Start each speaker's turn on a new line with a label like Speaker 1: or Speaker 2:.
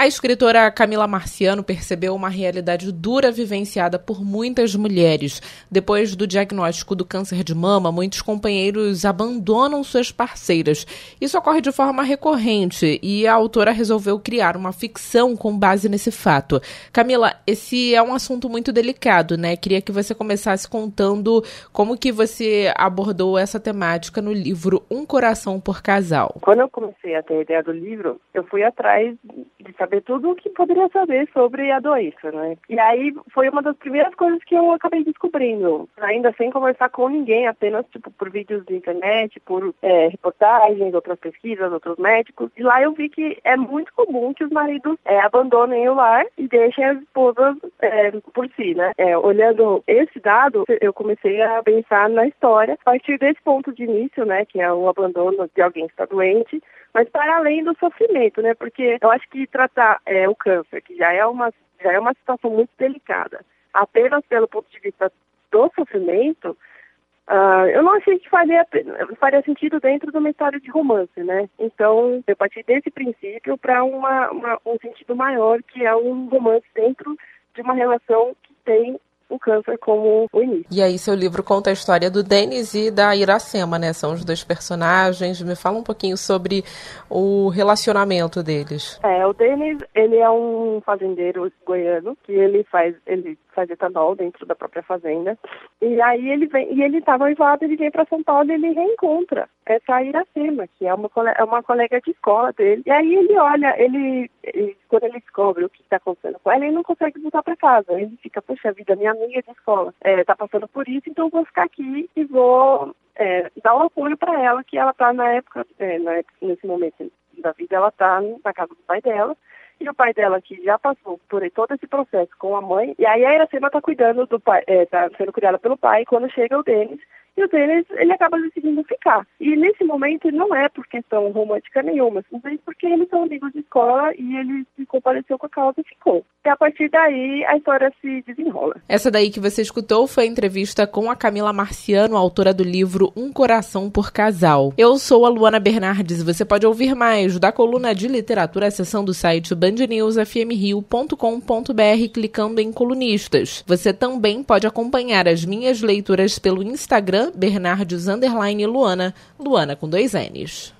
Speaker 1: A escritora Camila Marciano percebeu uma realidade dura vivenciada por muitas mulheres. Depois do diagnóstico do câncer de mama, muitos companheiros abandonam suas parceiras. Isso ocorre de forma recorrente e a autora resolveu criar uma ficção com base nesse fato. Camila, esse é um assunto muito delicado, né? Queria que você começasse contando como que você abordou essa temática no livro Um Coração por Casal.
Speaker 2: Quando eu comecei a ter a ideia do livro, eu fui atrás de saber saber tudo o que poderia saber sobre a doença, né? E aí foi uma das primeiras coisas que eu acabei descobrindo, ainda sem conversar com ninguém, apenas tipo por vídeos de internet, por é, reportagens, outras pesquisas, outros médicos. E lá eu vi que é muito comum que os maridos é, abandonem o lar e deixem as esposas é, por si, né? É, olhando esse dado, eu comecei a pensar na história a partir desse ponto de início, né? Que é o abandono de alguém que está doente mas para além do sofrimento, né? Porque eu acho que tratar é, o câncer, que já é uma já é uma situação muito delicada, apenas pelo ponto de vista do sofrimento, uh, eu não achei que faria, faria sentido dentro de uma história de romance, né? Então, eu parti desse princípio para um sentido maior, que é um romance dentro de uma relação que tem o câncer como o início.
Speaker 1: E aí seu livro conta a história do Denis e da Iracema, né? São os dois personagens. Me fala um pouquinho sobre o relacionamento deles.
Speaker 2: É, o Denis, ele é um fazendeiro goiano que ele faz, ele faz etanol dentro da própria fazenda. E aí ele vem, e ele está noivado, ele vem para São Paulo e ele reencontra essa Iracema, que é uma, é uma colega de escola dele. E aí ele olha, ele, ele quando ele descobre o que está acontecendo com ela, ele não consegue voltar para casa. Ele fica, poxa vida, minha amiga de escola está é, tá passando por isso, então vou ficar aqui e vou é, dar um apoio para ela, que ela está na época, é, na época, nesse momento da vida, ela está na casa do pai dela. E o pai dela, que já passou por todo esse processo com a mãe, e aí a Iracema está cuidando do pai, está é, sendo cuidada pelo pai, quando chega o Denis, e o Denis, ele acaba decidindo ficar. E nesse momento não é por questão romântica nenhuma, simplesmente porque eles são amigos de escola e ele se compareceu com a causa e ficou. E a partir daí a história se desenrola.
Speaker 1: Essa daí que você escutou foi a entrevista com a Camila Marciano, autora do livro Um Coração por Casal. Eu sou a Luana Bernardes. Você pode ouvir mais da coluna de literatura, a seção do site bandnewsfmrio.com.br clicando em colunistas. Você também pode acompanhar as minhas leituras pelo Instagram Bernardes Luana, Luana com dois N's.